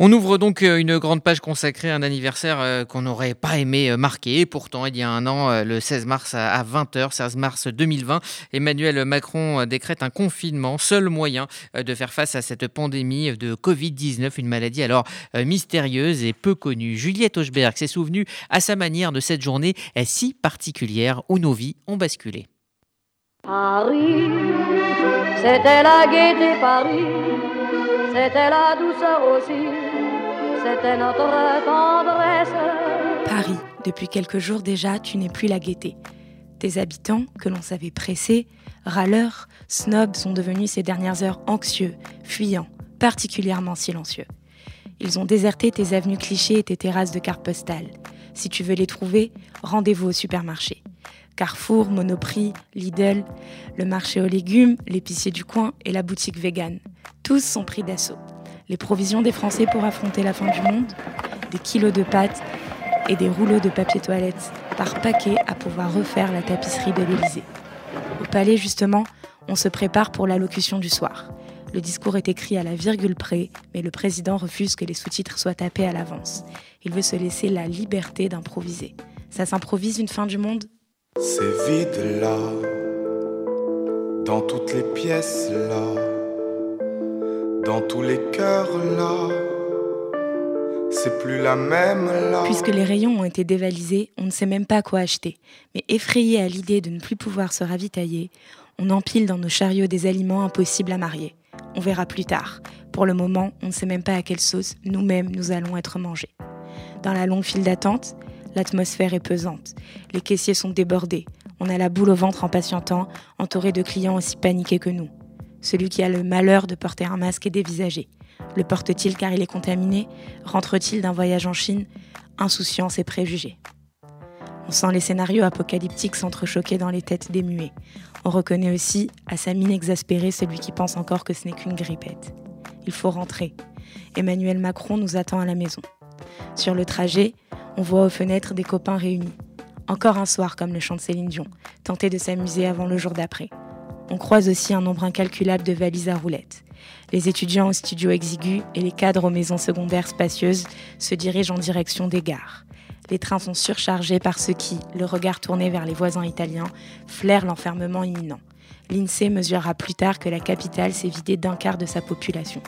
On ouvre donc euh, une grande page consacrée à un anniversaire euh, qu'on n'aurait pas aimé euh, marquer. Pourtant, il y a un an, le 16 mars à 20h, 16 mars 2020, Emmanuel Macron décrète un confinement, seul moyen de faire face à cette pandémie de Covid-19, une maladie alors mystérieuse et peu connue. Juliette Hochberg s'est souvenue à sa manière de cette journée si particulière où nos vies ont basculé. Paris, c'était la gaieté Paris, c'était la douceur aussi c'était notre tendresse. Paris, depuis quelques jours déjà, tu n'es plus la gaieté. Tes habitants, que l'on savait pressés, râleurs, snobs, sont devenus ces dernières heures anxieux, fuyants, particulièrement silencieux. Ils ont déserté tes avenues clichés et tes terrasses de cartes postales. Si tu veux les trouver, rendez-vous au supermarché. Carrefour, Monoprix, Lidl, le marché aux légumes, l'épicier du coin et la boutique vegan. Tous sont pris d'assaut les provisions des Français pour affronter la fin du monde, des kilos de pâtes et des rouleaux de papier toilette par paquet à pouvoir refaire la tapisserie de l'Élysée. Au palais, justement, on se prépare pour l'allocution du soir. Le discours est écrit à la virgule près, mais le président refuse que les sous-titres soient tapés à l'avance. Il veut se laisser la liberté d'improviser. Ça s'improvise une fin du monde? C'est vide là, dans toutes les pièces là dans tous les cœurs là. C'est plus la même là. Puisque les rayons ont été dévalisés, on ne sait même pas quoi acheter. Mais effrayé à l'idée de ne plus pouvoir se ravitailler, on empile dans nos chariots des aliments impossibles à marier. On verra plus tard. Pour le moment, on ne sait même pas à quelle sauce nous-mêmes nous allons être mangés. Dans la longue file d'attente, l'atmosphère est pesante. Les caissiers sont débordés. On a la boule au ventre en patientant, entouré de clients aussi paniqués que nous. Celui qui a le malheur de porter un masque est dévisagé. Le porte-t-il car il est contaminé? Rentre-t-il d'un voyage en Chine? Insouciance et préjugés. On sent les scénarios apocalyptiques s'entrechoquer dans les têtes des muets. On reconnaît aussi, à sa mine exaspérée, celui qui pense encore que ce n'est qu'une grippette. Il faut rentrer. Emmanuel Macron nous attend à la maison. Sur le trajet, on voit aux fenêtres des copains réunis. Encore un soir comme le chant de Céline Dion, tenter de s'amuser avant le jour d'après. On croise aussi un nombre incalculable de valises à roulettes. Les étudiants au studio exigu et les cadres aux maisons secondaires spacieuses se dirigent en direction des gares. Les trains sont surchargés par ceux qui, le regard tourné vers les voisins italiens, flairent l'enfermement imminent. L'INSEE mesurera plus tard que la capitale s'est vidée d'un quart de sa population.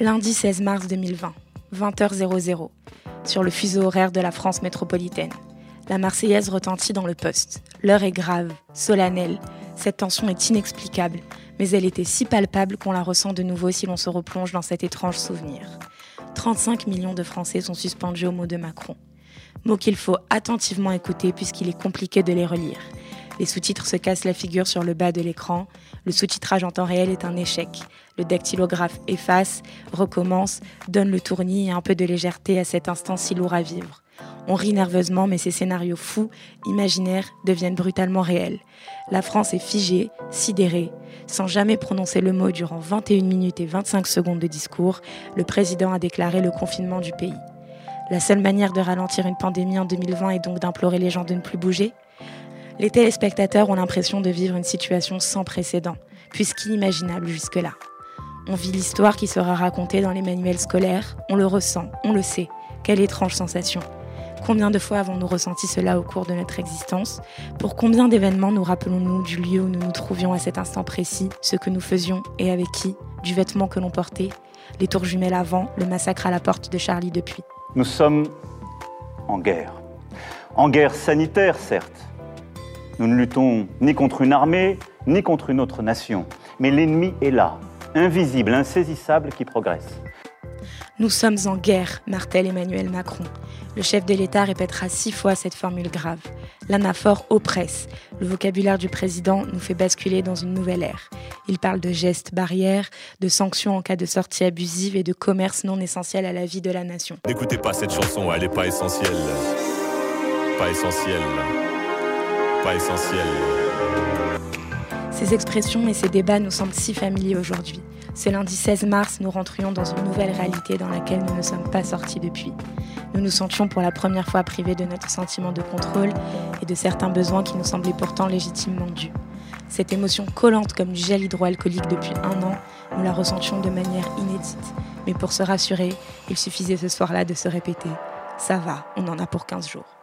Lundi 16 mars 2020, 20h00, sur le fuseau horaire de la France métropolitaine. La Marseillaise retentit dans le poste. L'heure est grave, solennelle, cette tension est inexplicable, mais elle était si palpable qu'on la ressent de nouveau si l'on se replonge dans cet étrange souvenir. 35 millions de Français sont suspendus au mot de Macron. Mots qu'il faut attentivement écouter puisqu'il est compliqué de les relire. Les sous-titres se cassent la figure sur le bas de l'écran. Le sous-titrage en temps réel est un échec. Le dactylographe efface, recommence, donne le tournis et un peu de légèreté à cet instant si lourd à vivre. On rit nerveusement, mais ces scénarios fous, imaginaires, deviennent brutalement réels. La France est figée, sidérée. Sans jamais prononcer le mot durant 21 minutes et 25 secondes de discours, le président a déclaré le confinement du pays. La seule manière de ralentir une pandémie en 2020 est donc d'implorer les gens de ne plus bouger Les téléspectateurs ont l'impression de vivre une situation sans précédent, puisqu'inimaginable jusque-là. On vit l'histoire qui sera racontée dans les manuels scolaires, on le ressent, on le sait. Quelle étrange sensation. Combien de fois avons-nous ressenti cela au cours de notre existence? Pour combien d'événements nous rappelons-nous du lieu où nous nous trouvions à cet instant précis, ce que nous faisions et avec qui, du vêtement que l'on portait, les tours jumelles avant, le massacre à la porte de Charlie depuis Nous sommes en guerre. En guerre sanitaire, certes. Nous ne luttons ni contre une armée, ni contre une autre nation. Mais l'ennemi est là, invisible, insaisissable, qui progresse. Nous sommes en guerre, martèle Emmanuel Macron. Le chef de l'État répétera six fois cette formule grave. L'anaphore oppresse. Le vocabulaire du président nous fait basculer dans une nouvelle ère. Il parle de gestes barrières, de sanctions en cas de sortie abusive et de commerce non essentiel à la vie de la nation. N'écoutez pas cette chanson, elle n'est pas essentielle. Pas essentielle. Pas essentielle. Ces expressions et ces débats nous semblent si familiers aujourd'hui. Ce lundi 16 mars, nous rentrions dans une nouvelle réalité dans laquelle nous ne sommes pas sortis depuis. Nous nous sentions pour la première fois privés de notre sentiment de contrôle et de certains besoins qui nous semblaient pourtant légitimement dus. Cette émotion collante comme du gel hydroalcoolique depuis un an, nous la ressentions de manière inédite. Mais pour se rassurer, il suffisait ce soir-là de se répéter ⁇ ça va, on en a pour 15 jours ⁇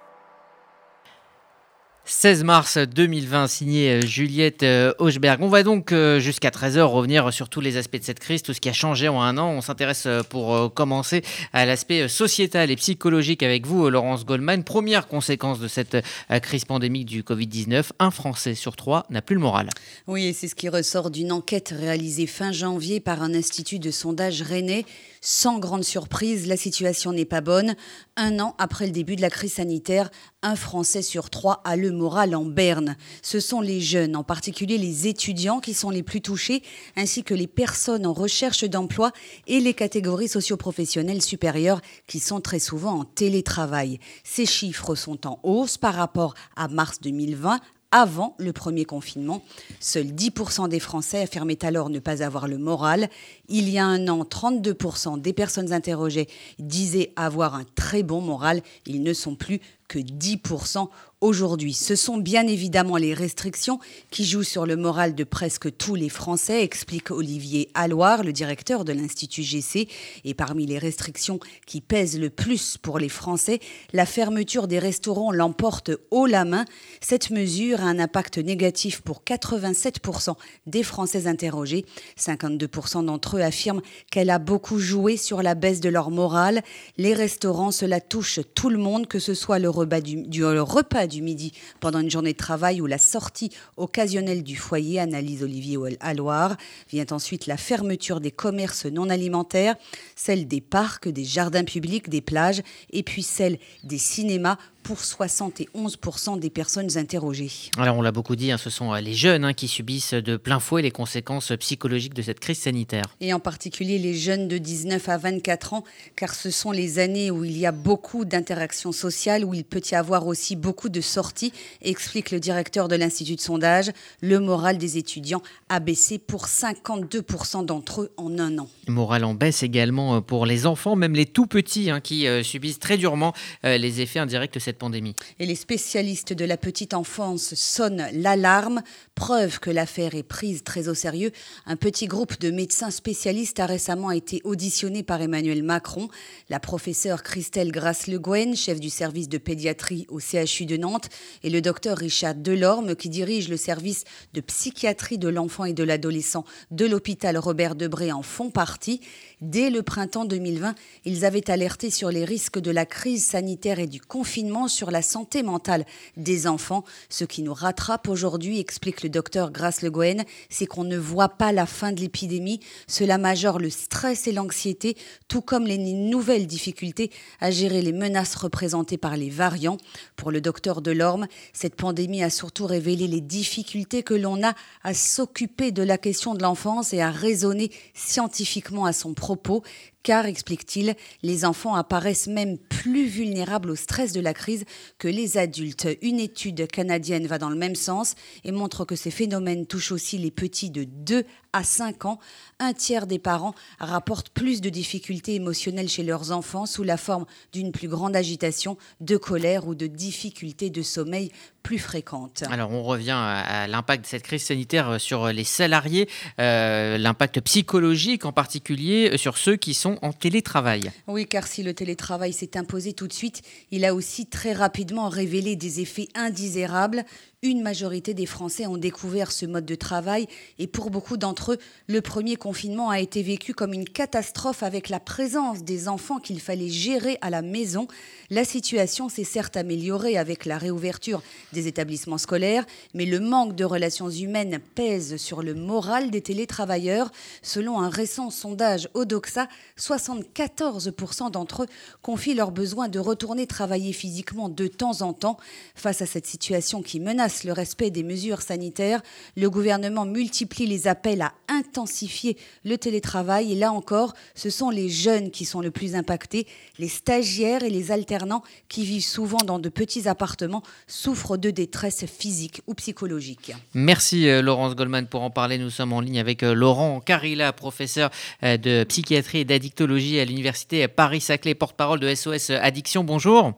16 mars 2020, signé euh, Juliette euh, Hochberg. On va donc euh, jusqu'à 13h revenir sur tous les aspects de cette crise, tout ce qui a changé en un an. On s'intéresse pour commencer à l'aspect sociétal et psychologique avec vous, Laurence Goldman. Première conséquence de cette crise pandémique du Covid-19, un Français sur trois n'a plus le moral. Oui, et c'est ce qui ressort d'une enquête réalisée fin janvier par un institut de sondage rennais. Sans grande surprise, la situation n'est pas bonne. Un an après le début de la crise sanitaire, un Français sur trois a le moral en berne. Ce sont les jeunes, en particulier les étudiants, qui sont les plus touchés, ainsi que les personnes en recherche d'emploi et les catégories socioprofessionnelles supérieures, qui sont très souvent en télétravail. Ces chiffres sont en hausse par rapport à mars 2020 avant le premier confinement. Seuls 10% des Français affirmaient alors ne pas avoir le moral. Il y a un an, 32% des personnes interrogées disaient avoir un très bon moral. Ils ne sont plus que 10% aujourd'hui. Ce sont bien évidemment les restrictions qui jouent sur le moral de presque tous les Français, explique Olivier Alloire, le directeur de l'Institut GC. Et parmi les restrictions qui pèsent le plus pour les Français, la fermeture des restaurants l'emporte haut la main. Cette mesure a un impact négatif pour 87% des Français interrogés. 52% d'entre eux affirment qu'elle a beaucoup joué sur la baisse de leur morale. Les restaurants, cela touche tout le monde, que ce soit le repas du, repas du midi pendant une journée de travail ou la sortie occasionnelle du foyer, analyse Olivier Alloire. Vient ensuite la fermeture des commerces non alimentaires, celle des parcs, des jardins publics, des plages, et puis celle des cinémas pour 71% des personnes interrogées. Alors on l'a beaucoup dit, hein, ce sont euh, les jeunes hein, qui subissent de plein fouet les conséquences psychologiques de cette crise sanitaire. Et en particulier les jeunes de 19 à 24 ans, car ce sont les années où il y a beaucoup d'interactions sociales, où il peut y avoir aussi beaucoup de sorties, explique le directeur de l'Institut de sondage. Le moral des étudiants a baissé pour 52% d'entre eux en un an. Le moral en baisse également euh, pour les enfants, même les tout petits, hein, qui euh, subissent très durement les effets indirects de cette pandémie. Et les spécialistes de la petite enfance sonnent l'alarme, preuve que l'affaire est prise très au sérieux. Un petit groupe de médecins spécialistes a récemment été auditionné par Emmanuel Macron. La professeure Christelle Grasse-Le chef du service de pédiatrie au CHU de Nantes, et le docteur Richard Delorme, qui dirige le service de psychiatrie de l'enfant et de l'adolescent de l'hôpital Robert Debré, en font partie. Dès le printemps 2020, ils avaient alerté sur les risques de la crise sanitaire et du confinement sur la santé mentale des enfants. Ce qui nous rattrape aujourd'hui, explique le docteur Grace Le Gouen, c'est qu'on ne voit pas la fin de l'épidémie. Cela majore le stress et l'anxiété, tout comme les nouvelles difficultés à gérer les menaces représentées par les variants. Pour le docteur Delorme, cette pandémie a surtout révélé les difficultés que l'on a à s'occuper de la question de l'enfance et à raisonner scientifiquement à son propos car, explique-t-il, les enfants apparaissent même plus vulnérables au stress de la crise que les adultes. Une étude canadienne va dans le même sens et montre que ces phénomènes touchent aussi les petits de 2 à 5 ans. Un tiers des parents rapportent plus de difficultés émotionnelles chez leurs enfants sous la forme d'une plus grande agitation, de colère ou de difficultés de sommeil plus fréquentes. Alors on revient à l'impact de cette crise sanitaire sur les salariés, euh, l'impact psychologique en particulier sur ceux qui sont en télétravail. Oui, car si le télétravail s'est imposé tout de suite, il a aussi très rapidement révélé des effets indésirables, une majorité des Français ont découvert ce mode de travail et pour beaucoup d'entre eux, le premier confinement a été vécu comme une catastrophe avec la présence des enfants qu'il fallait gérer à la maison. La situation s'est certes améliorée avec la réouverture des établissements scolaires, mais le manque de relations humaines pèse sur le moral des télétravailleurs. Selon un récent sondage Odoxa, 74% d'entre eux confient leur besoin de retourner travailler physiquement de temps en temps. Face à cette situation qui menace le respect des mesures sanitaires, le gouvernement multiplie les appels à intensifier le télétravail. Et là encore, ce sont les jeunes qui sont le plus impactés. Les stagiaires et les alternants qui vivent souvent dans de petits appartements souffrent de détresse physique ou psychologique. Merci euh, Laurence Goldman pour en parler. Nous sommes en ligne avec euh, Laurent Carilla, professeur euh, de psychiatrie et d'addictologie à l'université Paris-Saclay, porte-parole de SOS Addiction. Bonjour.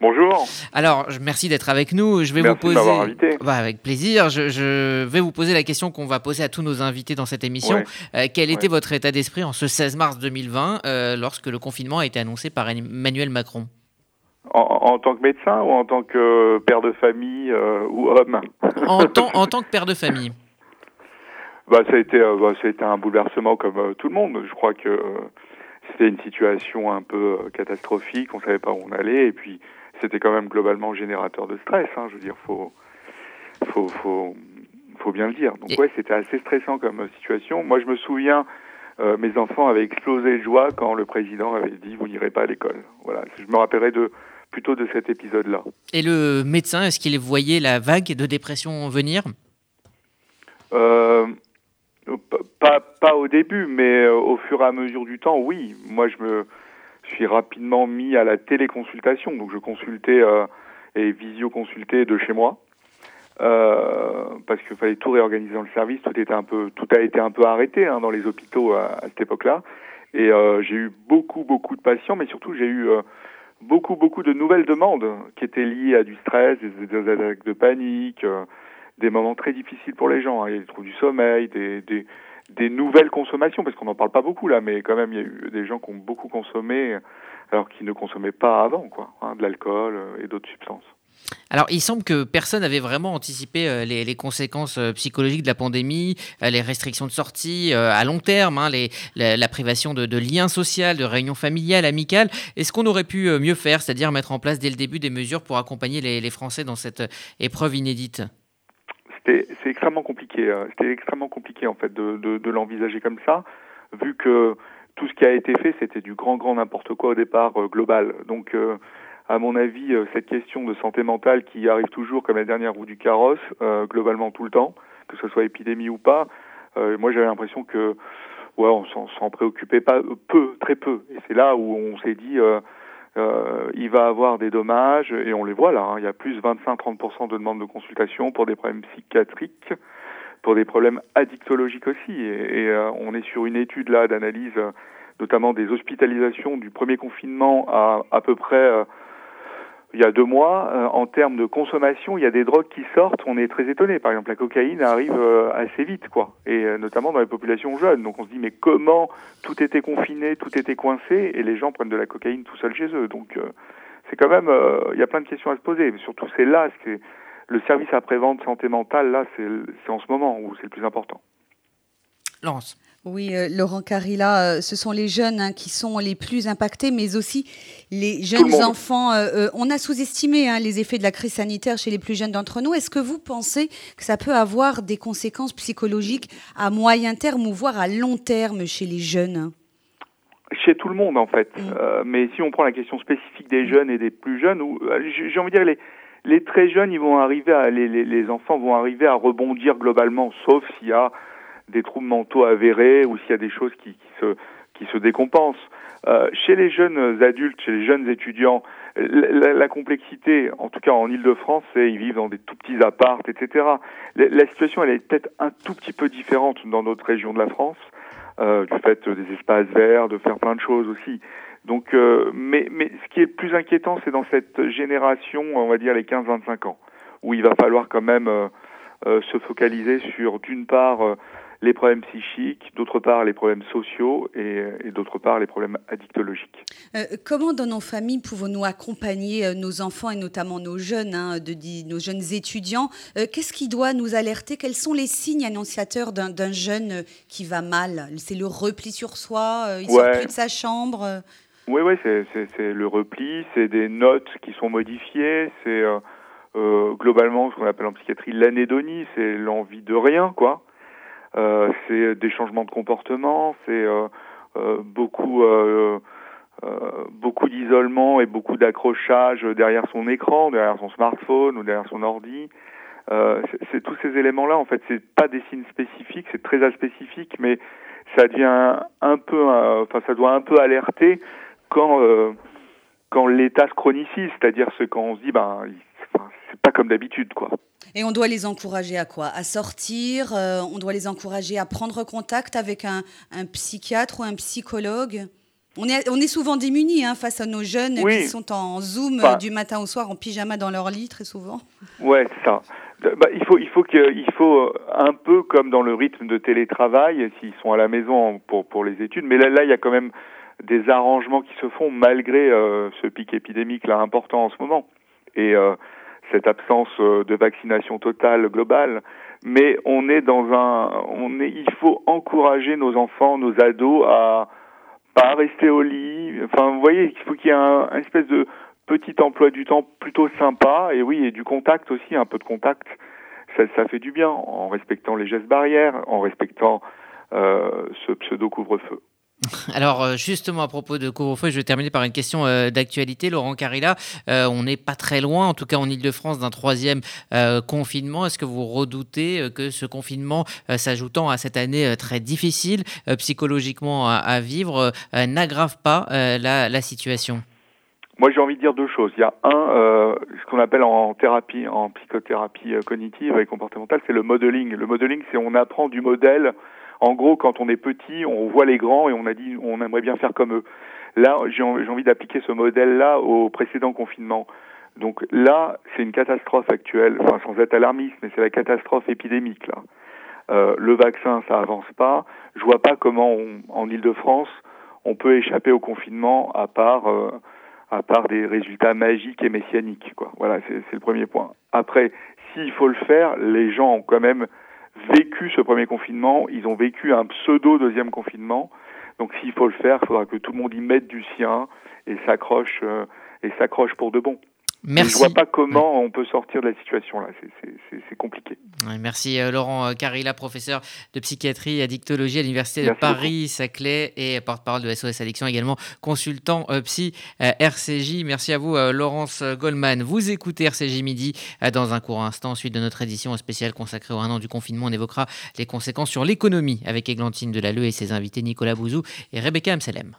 Bonjour. Alors, merci d'être avec nous. Je vais merci vous poser. invité. Bah, avec plaisir. Je, je, vais vous poser la question qu'on va poser à tous nos invités dans cette émission. Ouais. Euh, quel était Ouais. votre état d'esprit en ce 16 mars 2020, euh, lorsque le confinement a été annoncé par Emmanuel Macron? En, en tant que médecin ou en tant que père de famille euh, ou homme? En, tant, en tant que père de famille. bah, ça, a été, euh, bah, ça a été un bouleversement comme euh, tout le monde. Je crois que euh, c'était une situation un peu euh, catastrophique, on savait pas où on allait, et puis c'était quand même globalement générateur de stress. Hein, je veux dire, faut, faut, faut, faut bien le dire. Donc ouais, c'était assez stressant comme situation. Moi, je me souviens, euh, mes enfants avaient explosé de joie quand le président avait dit vous n'irez pas à l'école. Voilà, je me rappellerai de plutôt de cet épisode-là. Et le médecin, est-ce qu'il voyait la vague de dépression venir? Euh, pas, pas au début, mais euh, au fur et à mesure du temps, oui. Moi, je me suis rapidement mis à la téléconsultation. Donc, je consultais euh, et visioconsultais de chez moi. Euh, parce qu'il fallait tout réorganiser dans le service, tout était un peu, tout a été un peu arrêté hein, dans les hôpitaux à, cette époque-là. Et euh, j'ai eu beaucoup, beaucoup de patients, mais surtout j'ai eu euh, beaucoup, beaucoup de nouvelles demandes qui étaient liées à du stress, des, attaques de panique, euh, des moments très difficiles pour les gens. hein. Il troubles du sommeil, des, des, des nouvelles consommations, parce qu'on n'en parle pas beaucoup là, mais quand même il y a eu des gens qui ont beaucoup consommé alors qu'ils ne consommaient pas avant, quoi, hein, de l'alcool euh, et d'autres substances. Alors, il semble que personne n'avait vraiment anticipé euh, les, conséquences euh, psychologiques de la pandémie, les restrictions de sortie à long terme, hein, la, privation de, liens sociaux, de réunions familiales, amicales. Est-ce qu'on aurait pu mieux faire, c'est-à-dire mettre en place dès le début des mesures pour accompagner les, Français dans cette épreuve inédite? C'est extrêmement compliqué. euh, C'était extrêmement compliqué en fait de, de, de l'envisager comme ça, vu que tout ce qui a été fait, c'était du grand grand n'importe quoi au départ euh, global. Donc, euh, à mon avis, euh, cette question de santé mentale qui arrive toujours comme la dernière roue du carrosse, euh, globalement tout le temps, que ce soit épidémie ou pas, euh, moi j'avais l'impression que ouais, on s'en préoccupait pas peu, très peu. Et c'est là où on s'est dit. Euh, il va avoir des dommages, et on les voit là, hein, il y a plus 25-30% de demandes de consultation pour des problèmes psychiatriques, pour des problèmes addictologiques aussi. Et, et, euh, on est sur une étude là d'analyse, euh, notamment des hospitalisations du premier confinement à à peu près euh, il y a deux mois. Euh, en termes de consommation, il y a des drogues qui sortent, on est très étonné. Par exemple, la cocaïne arrive euh, assez vite, quoi, et euh, notamment dans les populations jeunes. Donc on se dit, mais comment tout était confiné, tout était coincé, et les gens prennent de la cocaïne tout seuls chez eux. Donc c'est quand même, il y a plein de questions à se poser. Mais surtout, c'est là, c'est le service après-vente santé mentale, là, c'est en ce moment où c'est le plus important. Laurence Oui, euh, Laurent Carilla, euh, ce sont les jeunes hein, qui sont les plus impactés, mais aussi les jeunes enfants. Euh, on a sous-estimé hein, les effets de la crise sanitaire chez les plus jeunes d'entre nous. Est-ce que vous pensez que ça peut avoir des conséquences psychologiques à moyen terme ou voire à long terme chez les jeunes? Chez tout le monde en fait. Mm. Mais si on prend la question spécifique des jeunes et des plus jeunes, j'ai j'ai envie de dire les les très jeunes, ils vont arriver à les, les, les enfants vont arriver à rebondir globalement, sauf s'il y a des troubles mentaux avérés ou s'il y a des choses qui, qui se qui se décompensent. Euh, chez les jeunes adultes, chez les jeunes étudiants, la, la- complexité, en tout cas en Ile-de-France, c'est ils vivent dans des tout petits appartes, etc. La, la situation, elle est peut-être un tout petit peu différente dans notre région de la France euh, du fait des espaces verts, de faire plein de choses aussi. Donc, euh, mais, mais ce qui est plus inquiétant, c'est dans cette génération, on va dire les 15-25 ans, où il va falloir quand même euh, euh, se focaliser sur, d'une part, euh, les problèmes psychiques, d'autre part, les problèmes sociaux et, et d'autre part, les problèmes addictologiques. Euh, comment dans nos familles pouvons-nous accompagner euh, nos enfants et notamment nos jeunes, hein, de, nos jeunes étudiants Euh, Qu'est-ce qui doit nous alerter? Quels sont les signes annonciateurs d'un jeune qui va mal? C'est le repli sur soi Il sort plus de sa chambre Oui, oui, c'est, le repli, c'est des notes qui sont modifiées, c'est euh, globalement ce qu'on appelle en psychiatrie l'anédonie, c'est l'envie de rien, quoi. Euh, c'est des changements de comportement, c'est euh, euh, beaucoup, beaucoup d'isolement et beaucoup d'accrochage derrière son écran, derrière son smartphone ou derrière son ordi. Euh, c'est, tous ces éléments-là, en fait, c'est pas des signes spécifiques, c'est très aspécifique, mais ça devient un peu, enfin, ça doit un peu alerter quand euh, quand l'état se chronicise, c'est-à-dire ce quand on se dit ben enfin, c'est pas comme d'habitude quoi. Et on doit les encourager à quoi? À sortir euh, On doit les encourager à prendre contact avec un, un psychiatre ou un psychologue? On est, on est souvent démunis hein, face à nos jeunes Oui. qui sont en Zoom Enfin- du matin au soir en pyjama dans leur lit très souvent. Ouais, c'est ça. Bah, il faut, il faut que, il faut euh, un peu comme dans le rythme de télétravail, s'ils sont à la maison pour pour les études. Mais là, là, il y a quand même des arrangements qui se font malgré euh, ce pic épidémique là important en ce moment et euh, cette absence euh, de vaccination totale globale. Mais on est dans un, on est, il faut encourager nos enfants, nos ados à pas rester au lit. Enfin, vous voyez, il faut qu'il y ait un, espèce de petit emploi du temps plutôt sympa et oui, et du contact aussi, un peu de contact. Ça, ça fait du bien en respectant les gestes barrières, en respectant euh, ce pseudo couvre-feu. Alors euh, justement à propos de couvre-feu, je vais terminer par une question euh, d'actualité. Laurent Carilla, euh, on n'est pas très loin, en tout cas en Ile-de-France, d'un troisième confinement. Est-ce que vous redoutez que ce confinement, s'ajoutant à cette année très difficile psychologiquement à, vivre, n'aggrave pas la, situation? Moi, j'ai envie de dire deux choses. Il y a un, ce qu'on appelle en thérapie, en psychothérapie cognitive et comportementale, c'est le modeling. Le modeling, c'est on apprend du modèle. En gros, quand on est petit, on voit les grands et on a dit on aimerait bien faire comme eux. Là, j'ai en- j'ai envie d'appliquer ce modèle-là au précédent confinement. Donc là, c'est une catastrophe actuelle, enfin sans être alarmiste, mais c'est la catastrophe épidémique là. Euh, le vaccin, ça avance pas. Je vois pas comment, on, en Île-de-France, on peut échapper au confinement à part euh, à part des résultats magiques et messianiques. Quoi. Voilà, c'est le premier point. Après, s'il faut le faire, les gens ont quand même vécu ce premier confinement, ils ont vécu un pseudo deuxième confinement. Donc s'il faut le faire, il faudra que tout le monde y mette du sien et s'accroche euh, et s'accroche pour de bon. Merci. je vois pas comment on peut sortir de la situation là. C'est- compliqué. Ouais, Merci euh, Laurent euh, Carilla, professeur de psychiatrie et addictologie à l'Université de Paris-Saclay et porte-parole de SOS Addiction également, consultant euh, psy euh, RCJ. Merci à vous Laurence Goldman. Vous écoutez RCJ Midi dans un court instant, suite de notre édition spéciale consacrée au un an du confinement. On évoquera les conséquences sur l'économie avec Églantine Delalleux et ses invités Nicolas Bouzou et Rebecca Amselem.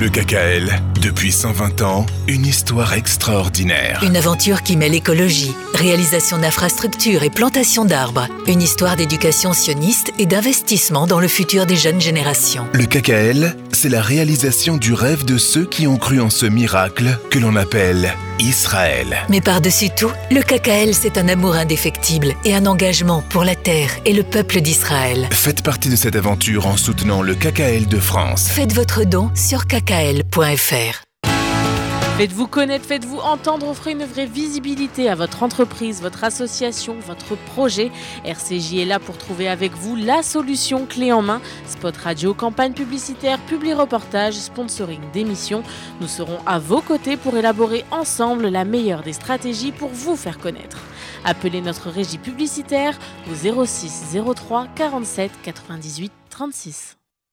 Le KKL, depuis 120 ans, une histoire extraordinaire. Une aventure qui mêle écologie, réalisation d'infrastructures et plantation d'arbres. Une histoire d'éducation sioniste et d'investissement dans le futur des jeunes générations. Le KKL, c'est la réalisation du rêve de ceux qui ont cru en ce miracle que l'on appelle Israël. Mais par-dessus tout, le KKL, c'est un amour indéfectible et un engagement pour la terre et le peuple d'Israël. Faites partie de cette aventure en soutenant le KKL de France. Faites votre don sur kkl.fr. Faites-vous connaître, faites-vous entendre, offrez une vraie visibilité à votre entreprise, votre association, votre projet. RCJ est là pour trouver avec vous la solution clé en main. Spot radio, campagne publicitaire, publi reportage, sponsoring d'émissions. Nous serons à vos côtés pour élaborer ensemble la meilleure des stratégies pour vous faire connaître. Appelez notre régie publicitaire au 06 03 47 98 36.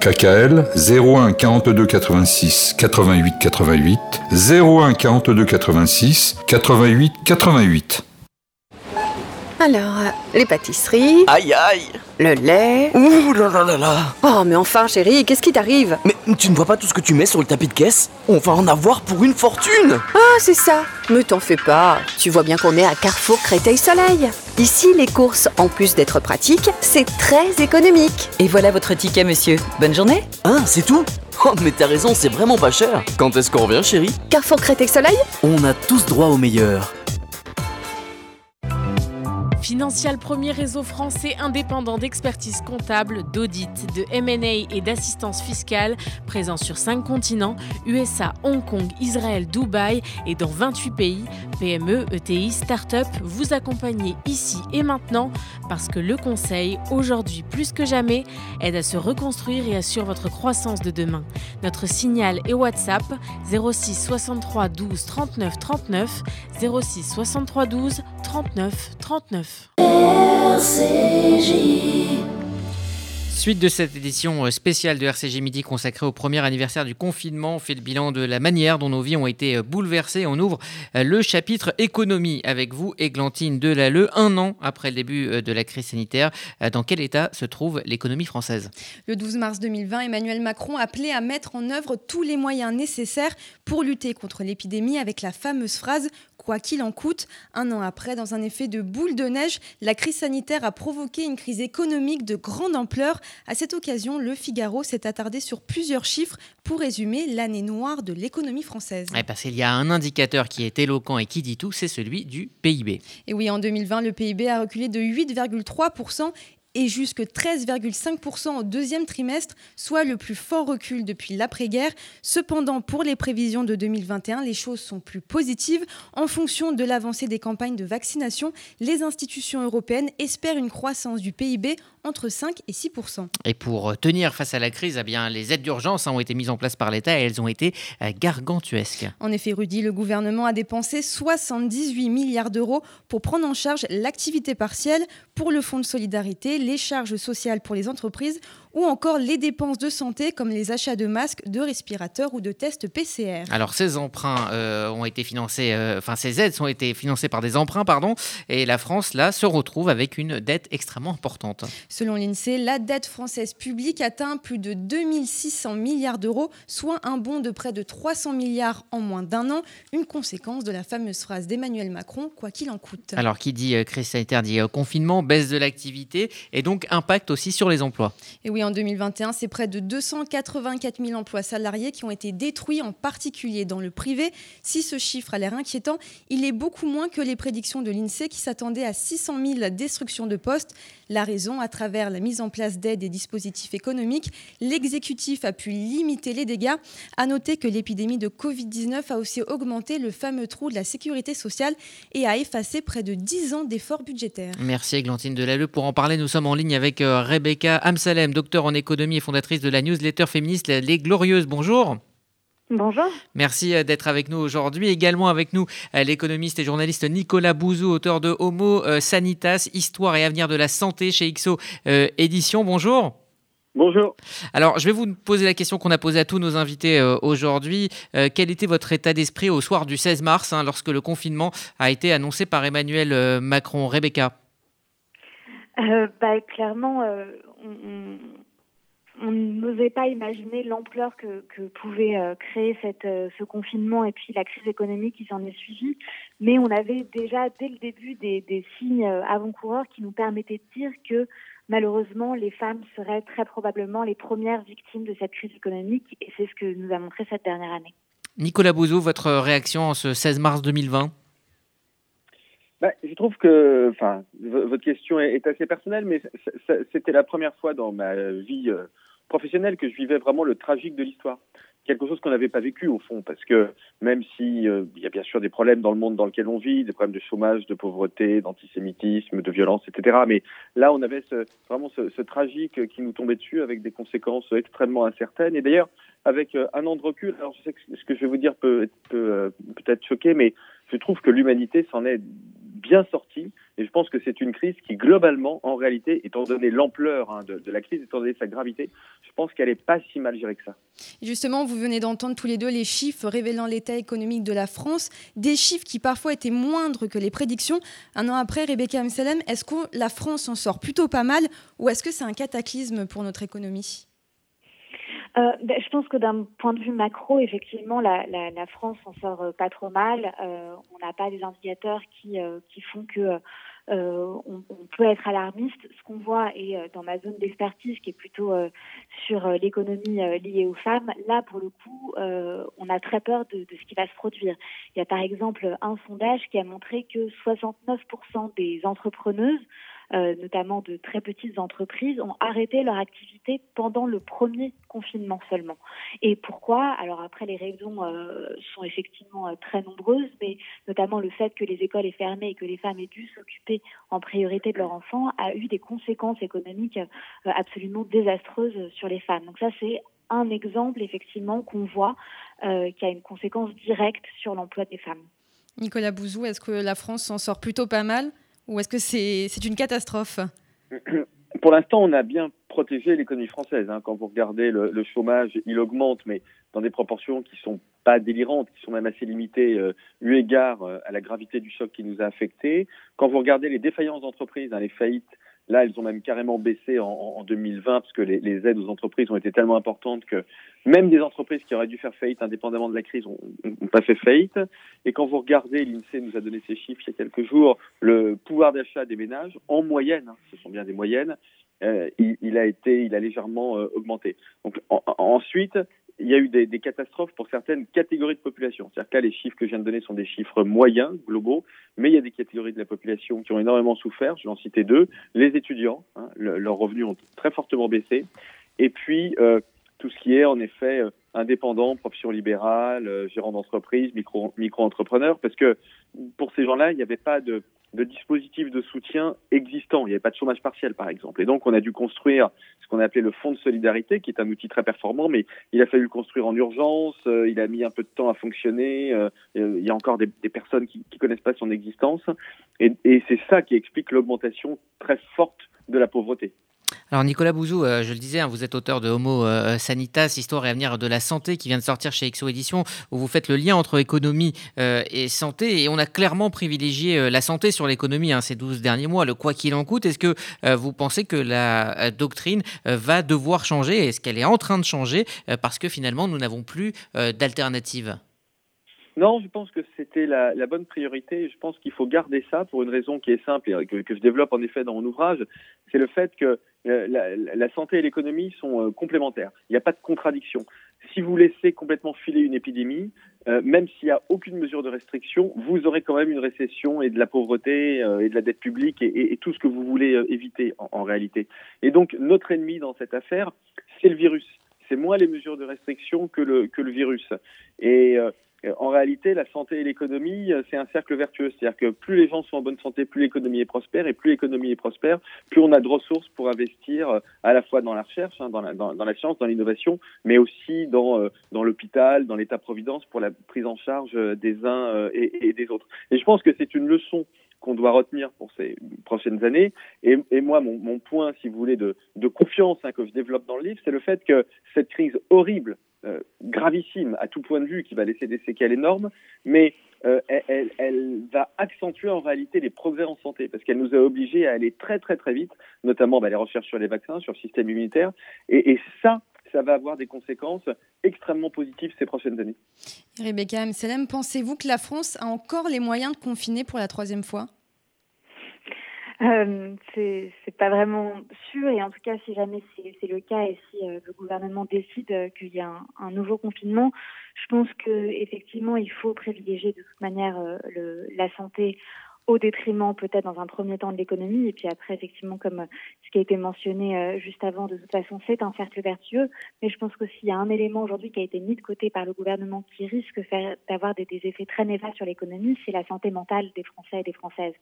KKL 01 42 86 88 88 01 42 86 88 88 Alors, euh, les pâtisseries. Aïe aïe Le lait. Ouh là là là là Oh, mais enfin, chérie, qu'est-ce qui t'arrive? Mais tu ne vois pas tout ce que tu mets sur le tapis de caisse? On va en avoir pour une fortune Ah, c'est ça Me t'en fais pas. Tu vois bien qu'on est à Carrefour Créteil-Soleil. Ici, les courses, en plus d'être pratiques, c'est très économique. Et voilà votre ticket, monsieur. Bonne journée Hein, c'est tout? Oh, mais t'as raison, c'est vraiment pas cher Quand est-ce qu'on revient, chérie? Carrefour Créteil-Soleil On a tous droit au meilleur Financial, premier réseau français indépendant d'expertise comptable, d'audit, de M&A et d'assistance fiscale, présent sur 5 continents, USA, Hong Kong, Israël, Dubaï et dans 28 pays. PME, ETI, start-up, vous accompagnez ici et maintenant parce que le conseil, aujourd'hui plus que jamais, aide à se reconstruire et assure votre croissance de demain. Notre signal et WhatsApp 06 63 12 39 39 06 63 12 39 39. Suite de cette édition euh, spéciale de RCG Midi consacrée au premier anniversaire du confinement, on fait le bilan de la manière dont nos vies ont été euh, bouleversées. On ouvre euh, le chapitre économie avec vous, Églantine Delalleux, un an après le début de la crise sanitaire. Dans quel état se trouve l'économie française? Le 12 mars 2020, Emmanuel Macron appelait à mettre en œuvre tous les moyens nécessaires pour lutter contre l'épidémie avec la fameuse phrase quoi qu'il en coûte. Un an après, dans un effet de boule de neige, la crise sanitaire a provoqué une crise économique de grande ampleur. À cette occasion, Le Figaro s'est attardé sur plusieurs chiffres pour résumer l'année noire de l'économie française. parce qu'il y a un indicateur qui est éloquent et qui dit tout, c'est celui du PIB. Et oui, en 2020, le PIB a reculé de 8,3% et jusque 13,5% au deuxième trimestre, soit le plus fort recul depuis l'après-guerre. Cependant, pour les prévisions de 2021, les choses sont plus positives. En fonction de l'avancée des campagnes de vaccination, les institutions européennes espèrent une croissance du PIB entre 5 et 6% Et pour tenir face à la crise, eh bien, les aides d'urgence ont été mises en place par l'État et elles ont été euh, gargantuesques. En effet, Rudy, le gouvernement a dépensé 78 milliards d'euros pour prendre en charge l'activité partielle pour le fonds de solidarité, les charges sociales pour les entreprises ou encore les dépenses de santé comme les achats de masques, de respirateurs ou de tests PCR. Alors ces emprunts euh, ont été financés, euh, enfin ces aides ont été financées par des emprunts, pardon, et la France là se retrouve avec une dette extrêmement importante. Selon l'INSEE, la dette française publique atteint plus de 2600 milliards d'euros, soit un bond de près de 300 milliards en moins d'un an, une conséquence de la fameuse phrase d'Emmanuel Macron, quoi qu'il en coûte. Alors qui dit euh, crise sanitaire dit confinement, baisse de l'activité et donc impact aussi sur les emplois. Et oui, en 2021, c'est près de 284 000 emplois salariés qui ont été détruits, en particulier dans le privé. Si ce chiffre a l'air inquiétant, il est beaucoup moins que les prédictions de l'INSEE qui s'attendaient à 600 000 destructions de postes. La raison, à travers la mise en place d'aides et dispositifs économiques, l'exécutif a pu limiter les dégâts. À noter que l'épidémie de Covid-19 a aussi augmenté le fameux trou de la sécurité sociale et a effacé près de 10 ans d'efforts budgétaires. Merci Églantine Delalleux. Pour en parler, nous sommes en ligne avec euh, Rebecca Amsalem, docteur en économie et fondatrice de la newsletter féministe Les Glorieuses. Bonjour. Bonjour. Merci euh, d'être avec nous aujourd'hui. Également avec nous euh, l'économiste et journaliste Nicolas Bouzou, auteur de Homo euh, Sanitas, Histoire et avenir de la santé chez XO Édition. Bonjour. Bonjour. Alors, je vais vous poser la question qu'on a posée à tous nos invités aujourd'hui. quel était votre état d'esprit au soir du 16 mars, hein, lorsque le confinement a été annoncé par Emmanuel Macron? Rebecca bah, Clairement, on, on n'osait pas imaginer l'ampleur que, pouvait euh, créer cette, euh, ce confinement et puis la crise économique qui s'en est suivie. Mais on avait déjà dès le début des, signes euh, avant-coureurs qui nous permettaient de dire que malheureusement les femmes seraient très probablement les premières victimes de cette crise économique et c'est ce que nous a montré cette dernière année. Nicolas Bouzou, votre réaction en ce 16 mars 2020 bah, je trouve que, enfin, votre question est, assez personnelle, mais c'était la première fois dans ma vie professionnelle que je vivais vraiment le tragique de l'histoire. Quelque chose qu'on n'avait pas vécu au fond, parce que même si euh, il y a bien sûr des problèmes dans le monde dans lequel on vit, des problèmes de chômage, de pauvreté, d'antisémitisme, de violence, etc. Mais là, on avait vraiment ce, ce, tragique qui nous tombait dessus avec des conséquences extrêmement incertaines. Et d'ailleurs, avec euh, un an de recul, alors je sais que ce que je vais vous dire peut, peut euh, peut-être choquer, mais je trouve que l'humanité s'en est bien sorti. Et je pense que c'est une crise qui, globalement, en réalité, étant donné l'ampleur hein, de, la crise, étant donné sa gravité, je pense qu'elle n'est pas si mal gérée que ça. Justement, vous venez d'entendre tous les deux les chiffres révélant l'état économique de la France, des chiffres qui parfois étaient moindres que les prédictions. Un an après, Rebecca Amsalem, est-ce que la France en sort plutôt pas mal ou est-ce que c'est un cataclysme pour notre économie? Euh, ben, je pense que d'un point de vue macro, effectivement, la, France s'en sort euh, pas trop mal. Euh, on n'a pas des indicateurs qui, font que on, peut être alarmiste. Ce qu'on voit, et dans ma zone d'expertise qui est plutôt sur l'économie liée aux femmes, là, pour le coup, on a très peur de, ce qui va se produire. Il y a par exemple un sondage qui a montré que 69% des entrepreneuses euh, notamment de très petites entreprises, ont arrêté leur activité pendant le premier confinement seulement. Et pourquoi? Alors après, les raisons euh, sont effectivement euh, très nombreuses, mais notamment le fait que les écoles aient fermé et que les femmes aient dû s'occuper en priorité de leurs enfants a eu des conséquences économiques absolument désastreuses sur les femmes. Donc ça, c'est un exemple effectivement qu'on voit qui a une conséquence directe sur l'emploi des femmes. Nicolas Bouzou, est-ce que la France s'en sort plutôt pas mal? Ou est-ce que c'est une catastrophe pour l'instant, on a bien protégé l'économie française. Hein. Quand vous regardez le, chômage, il augmente, mais dans des proportions qui sont pas délirantes, qui sont même assez limitées, euh, eu égard euh, à la gravité du choc qui nous a affectés. Quand vous regardez les défaillances d'entreprises, hein, les faillites, Là, elles ont même carrément baissé en, en 2020 parce que les, aides aux entreprises ont été tellement importantes que même des entreprises qui auraient dû faire faillite indépendamment de la crise n'ont pas fait faillite. Et quand vous regardez, l'INSEE nous a donné ces chiffres il y a quelques jours, le pouvoir d'achat des ménages, en moyenne, hein, ce sont bien des moyennes, euh, il, a été, il a légèrement euh, augmenté. Donc en, ensuite, il y a eu des, catastrophes pour certaines catégories de population. C'est-à-dire que là, les chiffres que je viens de donner sont des chiffres moyens, globaux, mais il y a des catégories de la population qui ont énormément souffert. Je vais en citer deux. Les étudiants, hein, le, leurs revenus ont très fortement baissé. Et puis, euh, tout ce qui est en effet euh, indépendant, profession libérale, euh, gérant d'entreprise, micro, micro-entrepreneur, parce que pour ces gens-là, il n'y avait pas de dispositifs de soutien existants. Il n'y avait pas de chômage partiel, par exemple. Et donc, on a dû construire ce qu'on a appelé le fonds de solidarité, qui est un outil très performant, mais il a fallu le construire en urgence. Euh, il a mis un peu de temps à fonctionner. Il y a encore des, des personnes qui ne connaissent pas son existence. Et, et c'est ça qui explique l'augmentation très forte de la pauvreté. Alors Nicolas Bouzou, euh, je le disais, hein, vous êtes auteur de Homo euh, Sanitas, Histoire et avenir de la santé, qui vient de sortir chez Exo Édition, où vous faites le lien entre économie euh, et santé. Et on a clairement privilégié euh, la santé sur l'économie hein, ces 12 derniers mois, le quoi qu'il en coûte. Est-ce que euh, vous pensez que la euh, doctrine va devoir changer? Est-ce qu'elle est en train de changer? Parce que finalement, nous n'avons plus d'alternative? Non, je pense que c'était la, bonne priorité. Je pense qu'il faut garder ça pour une raison qui est simple et que, je développe en effet dans mon ouvrage. C'est le fait que euh, la, santé et l'économie sont euh, complémentaires. Il n'y a pas de contradiction. Si vous laissez complètement filer une épidémie, euh, même s'il n'y a aucune mesure de restriction, vous aurez quand même une récession et de la pauvreté et de la dette publique et, tout ce que vous voulez éviter en réalité. Et donc notre ennemi dans cette affaire, c'est le virus. C'est moins les mesures de restriction que le, virus. Et euh, en réalité, la santé et l'économie, c'est un cercle vertueux. C'est-à-dire que plus les gens sont en bonne santé, plus l'économie est prospère, et plus l'économie est prospère, plus on a de ressources pour investir à la fois dans la recherche, hein, dans, la, science, dans l'innovation, mais aussi dans, euh, dans l'hôpital, dans l'État-providence pour la prise en charge des uns euh, et, des autres. Et je pense que c'est une leçon qu'on doit retenir pour ces prochaines années. Et, et moi, mon, mon, point, si vous voulez, de, de confiance hein, que je développe dans le livre, c'est le fait que cette crise horrible euh, gravissime à tout point de vue, qui va laisser des séquelles énormes, mais euh, elle, elle, va accentuer en réalité les progrès en santé, parce qu'elle nous a obligés à aller très très très vite, notamment bah, les recherches sur les vaccins, sur le système immunitaire, et, et ça, ça va avoir des conséquences extrêmement positives ces prochaines années. Rebecca Amselem, pensez-vous que la France a encore les moyens de confiner pour la troisième fois? Euh, c'est pas vraiment sûr et en tout cas si jamais c'est le cas et si euh, le gouvernement décide euh, qu'il y a un, un, nouveau confinement, je pense que effectivement il faut privilégier de toute manière euh, le, la santé au détriment peut-être dans un premier temps de l'économie et puis après effectivement comme ce qui a été mentionné euh, juste avant de toute façon c'est un cercle vertueux mais je pense que s'il y a un élément aujourd'hui qui a été mis de côté par le gouvernement qui risque d'avoir des, effets très néfastes sur l'économie c'est la santé mentale des Français et des Françaises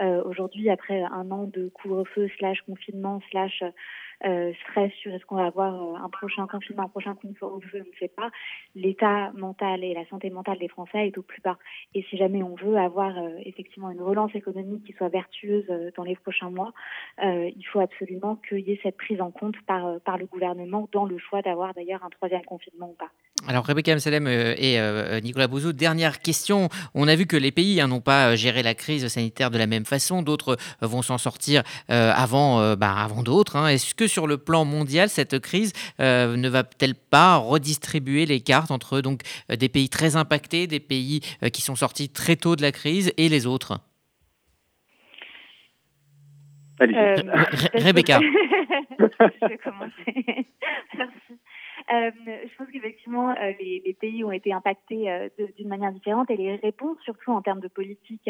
euh, aujourd'hui après un an de couvre-feu slash confinement slash euh, stress sur est-ce qu'on va avoir euh, un prochain confinement, un prochain confinement, on ne sait pas. L'état mental et la santé mentale des Français est au plus bas. Et si jamais on veut avoir euh, effectivement une relance économique qui soit vertueuse euh, dans les prochains mois, euh, il faut absolument qu'il y ait cette prise en compte par, euh, par le gouvernement dans le choix d'avoir d'ailleurs un troisième confinement ou pas. Alors Rebecca Amsalem et Nicolas Bouzou, dernière question. On a vu que les pays hein, n'ont pas géré la crise sanitaire de la même façon. D'autres vont s'en sortir avant, bah, avant d'autres. Hein. Est-ce que sur le plan mondial, cette crise ne va-t-elle pas redistribuer les cartes entre donc des pays très impactés, des pays qui sont sortis très tôt de la crise et les autres? Euh, Rebecca. je vais commencer. Merci. Euh, je pense qu'effectivement, euh, les, les, pays ont été impactés euh, d'une manière différente et les réponses, surtout en termes de politique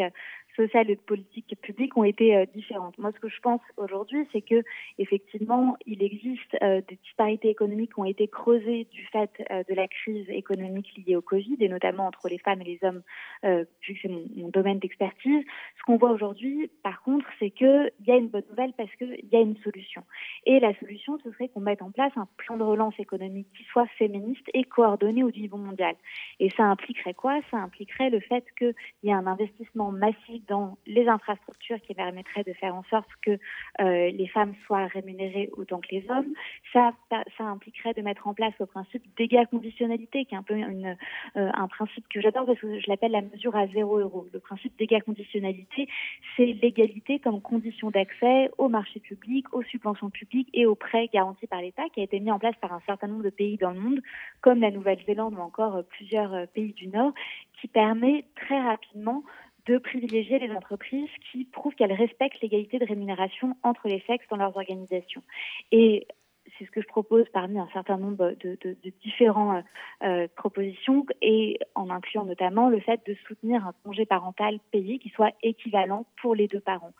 sociale et de politique publique, ont été différentes. Moi, ce que je pense aujourd'hui, c'est que effectivement, il existe des disparités économiques qui ont été creusées du fait de la crise économique liée au Covid et notamment entre les femmes et les hommes, vu que c'est mon, mon, domaine d'expertise. Ce qu'on voit aujourd'hui, par contre, c'est qu'il y a une bonne nouvelle parce qu'il y a une solution. Et la solution, ce serait qu'on mette en place un plan de relance économique qui soit féministe et coordonnée au niveau mondial. Et ça impliquerait quoi? Ça impliquerait le fait qu'il y ait un investissement massif dans les infrastructures qui permettrait de faire en sorte que euh, les femmes soient rémunérées autant que les hommes. Ça, impliquerait de mettre en place le principe d'égal conditionnalité, qui est un peu euh, un principe que j'adore parce que je l'appelle la mesure à zéro euro. Le principe d'égal conditionnalité, c'est l'égalité comme condition d'accès au marché public, aux subventions publiques et aux prêts garantis par l'État, qui a été mis en place par un certain nombre de pays dans le monde, comme la Nouvelle-Zélande ou encore euh, plusieurs pays du Nord, qui permet très rapidement de privilégier les entreprises qui prouvent qu'elles respectent l'égalité de rémunération entre les sexes dans leurs organisations. Et c'est ce que je propose parmi un certain nombre de, différentes euh, propositions et en incluant notamment le fait de soutenir un congé parental payé qui soit équivalent pour les deux parents.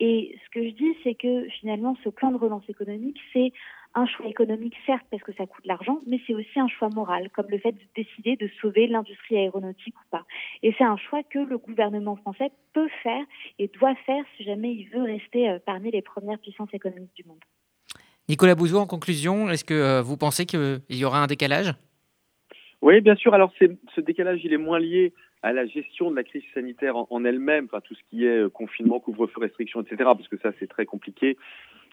Et ce que je dis, c'est que finalement, ce plan de relance économique, c'est un choix économique, certes, parce que ça coûte l'argent, mais c'est aussi un choix moral, comme le fait de décider de sauver l'industrie aéronautique ou pas. Et c'est un choix que le gouvernement français peut faire et doit faire si jamais il veut rester euh, parmi les premières puissances économiques du monde. Nicolas Bouzou, en conclusion, est-ce que euh, vous pensez qu'il y aura un décalage? Oui, bien sûr. Alors, ce décalage, il est moins lié à la gestion de la crise sanitaire en, elle-même, enfin, tout ce qui est euh, confinement, couvre-feu, restrictions, etc., parce que ça, c'est très compliqué.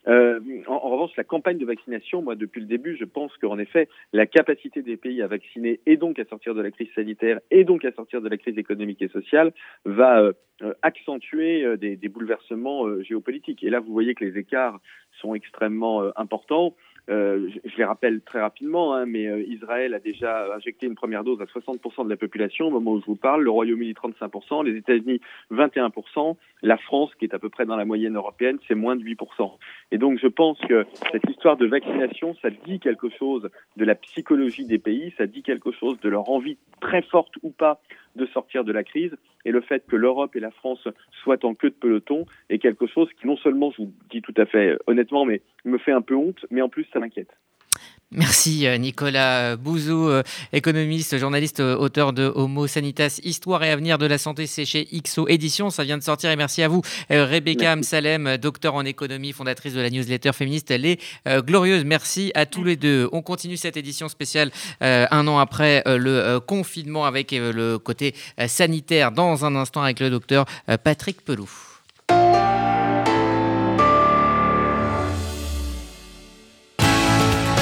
Euh, en, revanche, la campagne de vaccination, moi, depuis le début, je pense qu'en effet, la capacité des pays à vacciner et donc à sortir de la crise sanitaire et donc à sortir de la crise économique et sociale va euh, accentuer euh, des, des bouleversements géopolitiques. Et là, vous voyez que les écarts sont extrêmement importants. Euh, je, les rappelle très rapidement, hein, mais euh, Israël a déjà injecté une première dose à 60% de la population au moment où je vous parle, le Royaume-Uni 35%, les États-Unis 21%, la France, qui est à peu près dans la moyenne européenne, c'est moins de 8%. Et donc je pense que cette histoire de vaccination, ça dit quelque chose de la psychologie des pays, ça dit quelque chose de leur envie très forte ou pas de sortir de la crise. Et le fait que l'Europe et la France soient en queue de peloton est quelque chose qui non seulement, je vous dis tout à fait honnêtement, mais me fait un peu honte, mais en plus ça m'inquiète. Merci euh, Nicolas Bouzou, euh, économiste, journaliste, euh, auteur de Homo Sanitas, Histoire et avenir de la santé, c'est chez XO Édition, ça vient de sortir et merci à vous. Rebecca Amsalem, docteur en économie, fondatrice de la newsletter féministe Les Glorieuses, merci à tous les deux. On continue cette édition spéciale un an après le confinement avec le côté sanitaire dans un instant avec le docteur Patrick Pelou.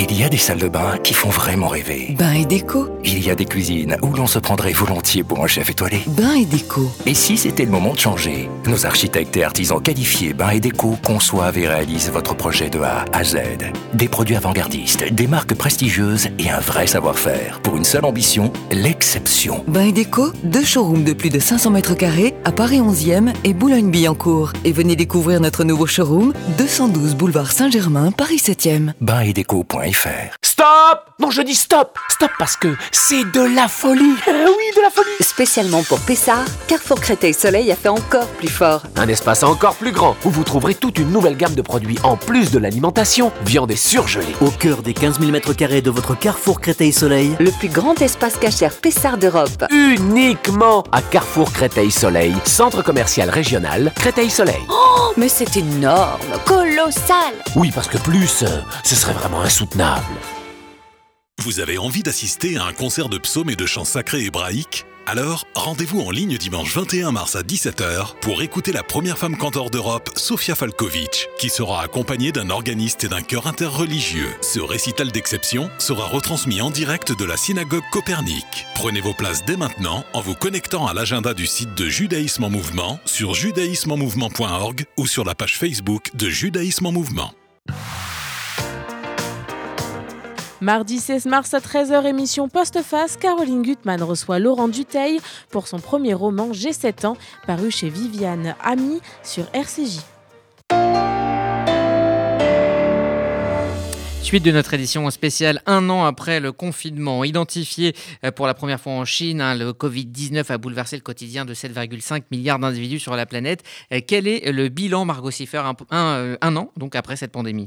Il y a des salles de bain qui font vraiment rêver. Bain et déco. Il y a des cuisines où l'on se prendrait volontiers pour un chef étoilé. Bain et déco. Et si c'était le moment de changer Nos architectes et artisans qualifiés Bain et déco conçoivent et réalisent votre projet de A à Z. Des produits avant-gardistes, des marques prestigieuses et un vrai savoir-faire. Pour une seule ambition, l'exception. Bain et déco, deux showrooms de plus de 500 mètres carrés à Paris 11e et Boulogne-Billancourt. Et venez découvrir notre nouveau showroom, 212 boulevard Saint-Germain, Paris 7e. Bain et déco. Stop Non, je dis stop Stop parce que c'est de la folie Oui, de la folie Spécialement pour Pessard, Carrefour Créteil Soleil a fait encore plus fort. Un espace encore plus grand où vous trouverez toute une nouvelle gamme de produits en plus de l'alimentation, viande et surgelée. Au cœur des 15 000 mètres carrés de votre Carrefour Créteil Soleil, le plus grand espace cachère Pessard d'Europe. Uniquement à Carrefour Créteil Soleil, centre commercial régional Créteil Soleil. Oh, mais c'est énorme, colossal Oui, parce que plus, euh, ce serait vraiment insoutenable vous avez envie d'assister à un concert de psaumes et de chants sacrés hébraïques? Alors, rendez-vous en ligne dimanche 21 mars à 17h pour écouter la première femme cantor d'Europe, Sofia Falkovic, qui sera accompagnée d'un organiste et d'un chœur interreligieux. Ce récital d'exception sera retransmis en direct de la synagogue Copernic. Prenez vos places dès maintenant en vous connectant à l'agenda du site de Judaïsme en Mouvement sur judaïsmeenmouvement.org ou sur la page Facebook de Judaïsme en Mouvement. Mardi 16 mars à 13h, émission post-face, Caroline Gutmann reçoit Laurent Duteil pour son premier roman J'ai 7 ans, paru chez Viviane Ami sur RCJ. Suite de notre édition spéciale un an après le confinement. Identifié euh, pour la première fois en Chine, hein, le Covid-19 a bouleversé le quotidien de 7,5 milliards d'individus sur la planète. Euh, quel est le bilan, Margot Siffer, un, un, un an donc après cette pandémie?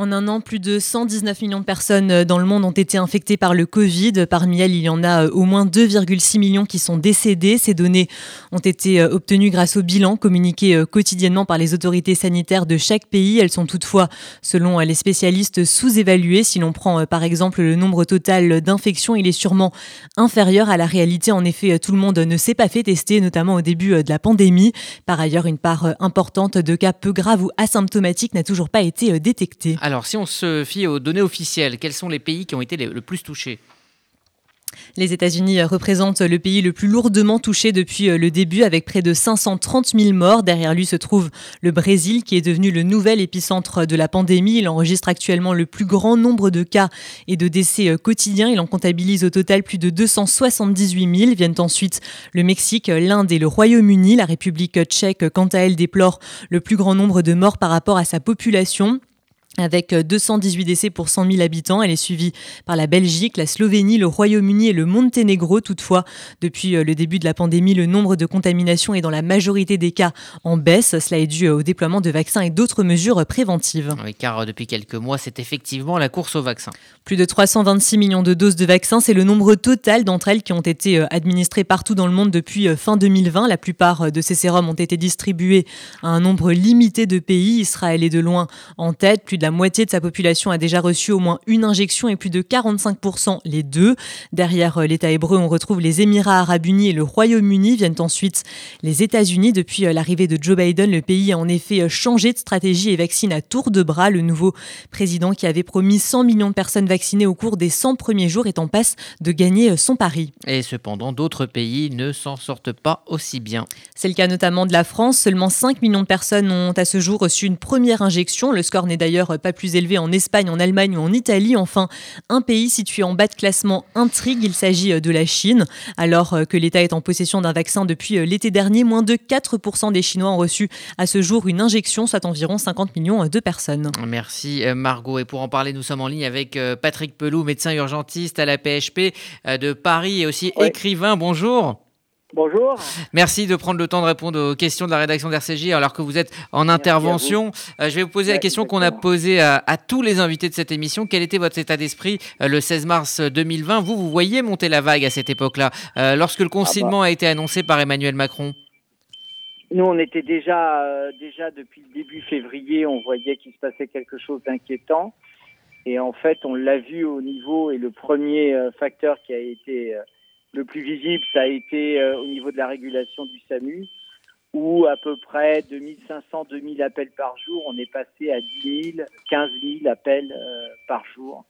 En un an, plus de 119 millions de personnes euh, dans le monde ont été infectées par le Covid. Parmi elles, il y en a euh, au moins 2,6 millions qui sont décédés. Ces données ont été euh, obtenues grâce au bilan communiqué quotidiennement par les autorités sanitaires de chaque pays. Elles sont toutefois, selon les spécialistes, sous-évaluées. Si l'on prend par exemple le nombre total d'infections, il est sûrement inférieur à la réalité. En effet, tout le monde ne s'est pas fait tester, notamment au début de la pandémie. Par ailleurs, une part importante de cas peu graves ou asymptomatiques n'a toujours pas été détectée. Alors, si on se fie aux données officielles, quels sont les pays qui ont été le plus touchés? Les États-Unis représentent le pays le plus lourdement touché depuis euh, le début avec près de 530 000 morts. Derrière lui se trouve le Brésil qui est devenu le nouvel épicentre de la pandémie. Il enregistre actuellement le plus grand nombre de cas et de décès euh, quotidiens. Il en comptabilise au total plus de 278 000. Viennent ensuite le Mexique, l'Inde et le Royaume-Uni. La République tchèque, quant à elle, déplore le plus grand nombre de morts par rapport à sa population. Avec 218 décès pour 100 000 habitants, elle est suivie par la Belgique, la Slovénie, le Royaume-Uni et le Monténégro. Toutefois, depuis euh, le début de la pandémie, le nombre de contaminations est dans la majorité des cas en baisse. Cela est dû euh, au déploiement de vaccins et d'autres mesures préventives. Oui, car euh, depuis quelques mois, c'est effectivement la course au vaccin. Plus de 326 millions de doses de vaccins, c'est le nombre total d'entre elles qui ont été administrées partout dans le monde depuis fin 2020. La plupart de ces sérums ont été distribués à un nombre limité de pays. Israël est de loin en tête. Plus de la moitié de sa population a déjà reçu au moins une injection et plus de 45% les deux. Derrière euh, l'État hébreu, on retrouve les Émirats arabes unis et le Royaume-Uni. Viennent ensuite les États-Unis. Depuis euh, l'arrivée de Joe Biden, le pays a en effet euh, changé de stratégie et vaccine à tour de bras. Le nouveau président qui avait promis 100 millions de personnes vaccinées au cours des 100 premiers jours est en passe de gagner son pari. Et cependant, d'autres pays ne s'en sortent pas aussi bien. C'est le cas notamment de la France. Seulement 5 millions de personnes ont à ce jour reçu une première injection. Le score n'est d'ailleurs pas plus élevé en Espagne, en Allemagne ou en Italie. Enfin, un pays situé en bas de classement intrigue, il s'agit euh, de la Chine. Alors euh, que l'État est en possession d'un vaccin depuis euh, l'été dernier, moins de 4% des Chinois ont reçu à ce jour une injection, soit environ 50 millions de personnes. Merci Margot. Et pour en parler, nous sommes en ligne avec Patrick Pelou, médecin urgentiste à la PHP de Paris et aussi écrivain. Bonjour. Bonjour. Merci de prendre le temps de répondre aux questions de la rédaction d'RCJ alors que vous êtes en intervention. Euh, je vais vous poser la question qu'on a posée à, tous les invités de cette émission. Quel était votre état d'esprit euh, le 16 mars 2020 Vous, vous voyez monter la vague à cette époque-là, euh, lorsque le confinement ah bah. a été annoncé par Emmanuel Macron? Nous, on était déjà, déjà depuis le début février, on voyait qu'il se passait quelque chose d'inquiétant. Et en fait, on l'a vu au niveau, et le premier facteur qui a été le plus visible, ça a été euh, au niveau de la régulation du SAMU, où à peu près 2500-2000 appels par jour, on est passé à 10 000, 15 000 appels euh, par jour.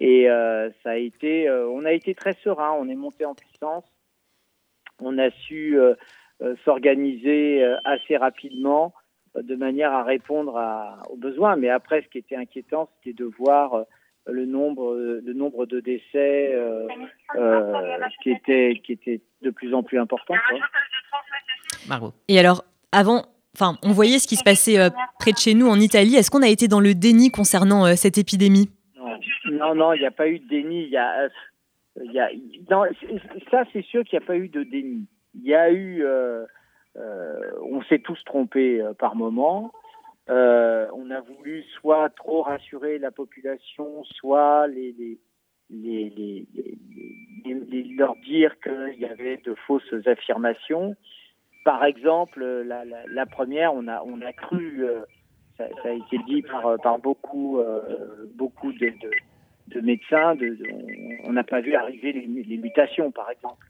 Et euh, ça a été, on a été très serein, on est monté en puissance, on a su s'organiser assez rapidement de manière à répondre aux besoins. Mais après, ce qui était inquiétant, c'était de voir le nombre, le nombre de décès euh, euh, qui, était, qui était de plus en plus important. Margot. Et alors, avant, enfin, on voyait ce qui se passait euh, près de chez nous en Italie. Est-ce qu'on a été dans le déni concernant cette épidémie? Non, non, il n'y a pas eu de déni. Il y a, il y a, ça, c'est sûr qu'il n'y a pas eu de déni. Il y a eu, on s'est tous trompés par moment. Euh, on a voulu soit trop rassurer la population, soit leur dire qu'il y avait de fausses affirmations. Par exemple, la, première, on a, cru, euh, ça, a été dit par, euh, beaucoup de, de, médecins, de, on n'a pas vu arriver les, mutations, par exemple.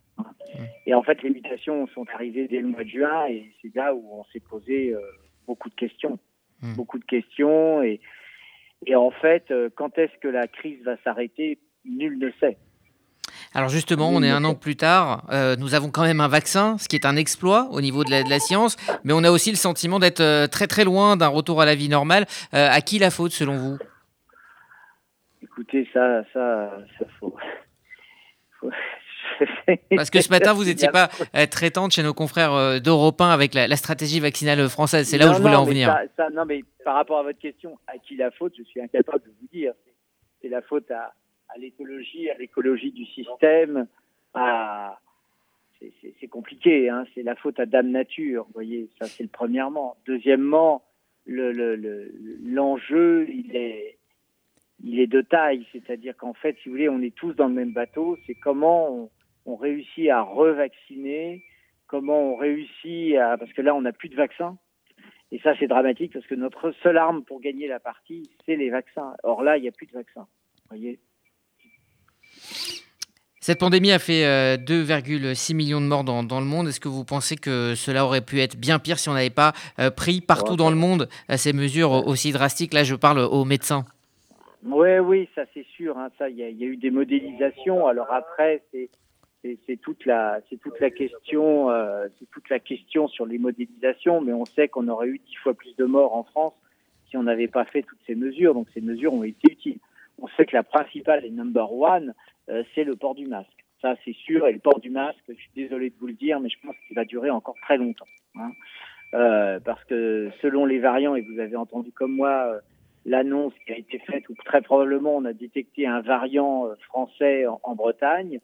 Et en fait, les mutations sont arrivées dès le mois de juin et c'est là où on s'est posé beaucoup de questions. Hmm. beaucoup de questions. Et, et en fait, euh, quand est-ce que la crise va s'arrêter Nul ne sait. Alors justement, on est un an plus tard, euh, nous avons quand même un vaccin, ce qui est un exploit au niveau de la, science, mais on a aussi le sentiment d'être euh, très très loin d'un retour à la vie normale. à qui la faute selon vous? Écoutez, ça, ça, ça faut, Parce que ce matin, vous n'étiez pas euh, traitante chez nos confrères euh, d'Europe 1 avec la, stratégie vaccinale française. C'est là où je voulais en venir. non, mais par rapport à votre question, à qui la faute, je suis incapable de vous dire. c'est la faute à, à l'écologie, à l'écologie du système, à c'est compliqué, hein, c'est la faute à Dame Nature, vous voyez, ça c'est le premièrement. Deuxièmement, l'enjeu, le, le, il est, il est de taille, c'est-à-dire qu'en fait, si vous voulez, on est tous dans le même bateau, c'est comment on, on réussit à revacciner, comment on réussit à, parce que là, on n'a plus de vaccins, et ça, c'est dramatique parce que notre seule arme pour gagner la partie, c'est les vaccins. Or là, il n'y a plus de vaccins. Voyez cette pandémie a fait 2,6 euh, millions de morts dans, le monde. Est-ce que vous pensez que cela aurait pu être bien pire si on n'avait pas euh, pris partout dans le monde euh, ces mesures aussi drastiques? Là, je parle aux médecins. Oui, oui, ça c'est sûr. Hein. ça, il y, a eu des modélisations. Alors après, c'est c'est toute la c'est toute la question sur les modélisations mais on sait qu'on aurait eu dix fois plus de morts en France si on n'avait pas fait toutes ces mesures donc ces mesures ont été utiles on sait que la principale et number one euh, c'est le port du masque. Ça, c'est sûr. Et le port du masque, je suis désolé de vous le dire, mais je pense qu'il va durer encore très longtemps. Hein. Euh, parce que selon les variants, et vous avez entendu comme moi euh, l'annonce qui a été faite, où très probablement on a détecté un variant français en, Bretagne,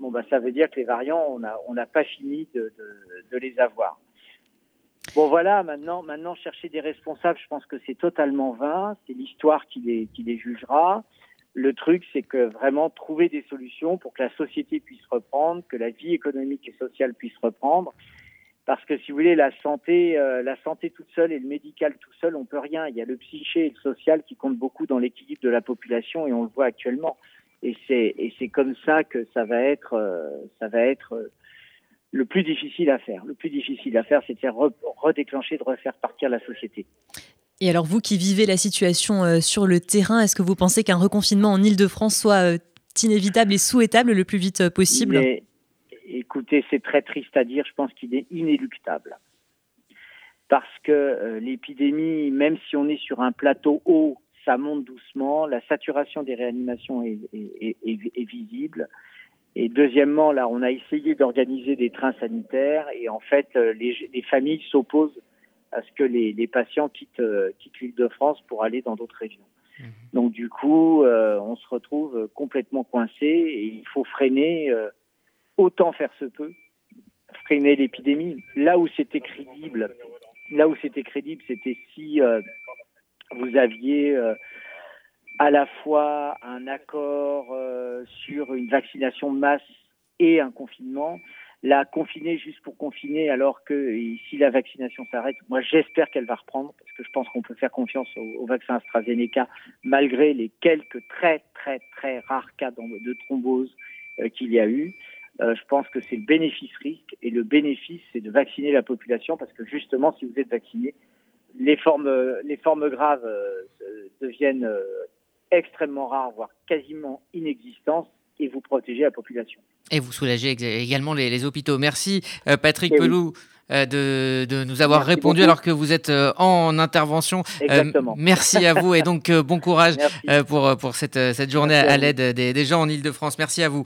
bon, bah, ça veut dire que les variants, on n'a on pas fini de, les avoir. Bon voilà, maintenant, maintenant chercher des responsables, je pense que c'est totalement vain. C'est l'histoire qui les, qui les jugera. Le truc, c'est que vraiment trouver des solutions pour que la société puisse reprendre, que la vie économique et sociale puisse reprendre. Parce que si vous voulez, la santé, euh, la santé toute seule et le médical tout seul, on peut rien. Il y a le psyché et le social qui comptent beaucoup dans l'équilibre de la population et on le voit actuellement. Et c'est et c'est comme ça que ça va être euh, ça va être euh, le plus difficile à faire. Le plus difficile à faire, c'est de redéclencher, de refaire partir la société. Et alors, vous qui vivez la situation euh, sur le terrain, est-ce que vous pensez qu'un reconfinement en Ile-de-France soit inévitable et souhaitable le plus vite possible? Écoutez, c'est très triste à dire, je pense qu'il est inéluctable. Parce que l'épidémie, même si on est sur un plateau haut, ça monte doucement, la saturation des réanimations est, est visible. Et deuxièmement, là, on a essayé d'organiser des trains sanitaires et en fait, les, les familles s'opposent à ce que les, les patients quittent, euh, quittent l'île de France pour aller dans d'autres régions. Mhm. Donc du coup, euh, on se retrouve complètement coincé et il faut freiner, euh, autant faire se peut, freiner l'épidémie. Là où c'était crédible, là où c'était crédible, c'était si vous aviez à la fois un accord sur une vaccination de masse et un confinement la confiner juste pour confiner, alors que si la vaccination s'arrête, moi j'espère qu'elle va reprendre, parce que je pense qu'on peut faire confiance au, vaccin AstraZeneca, malgré les quelques très très très rares cas de thrombose euh, qu'il y a eu. Euh, je pense que c'est le bénéfice-risque, et le bénéfice, c'est de vacciner la population, parce que justement, si vous êtes vacciné, les formes, les formes graves euh, deviennent extrêmement rares, voire quasiment inexistantes, et vous protégez la population. Et vous soulagez également les, hôpitaux. Merci euh, Patrick Pelou. Euh, de, de, nous avoir répondu alors que vous êtes euh, en intervention. Exactement. merci à vous et donc bon courage pour, pour cette, cette journée à, l'aide des, des, gens en Ile-de-France. Merci à vous.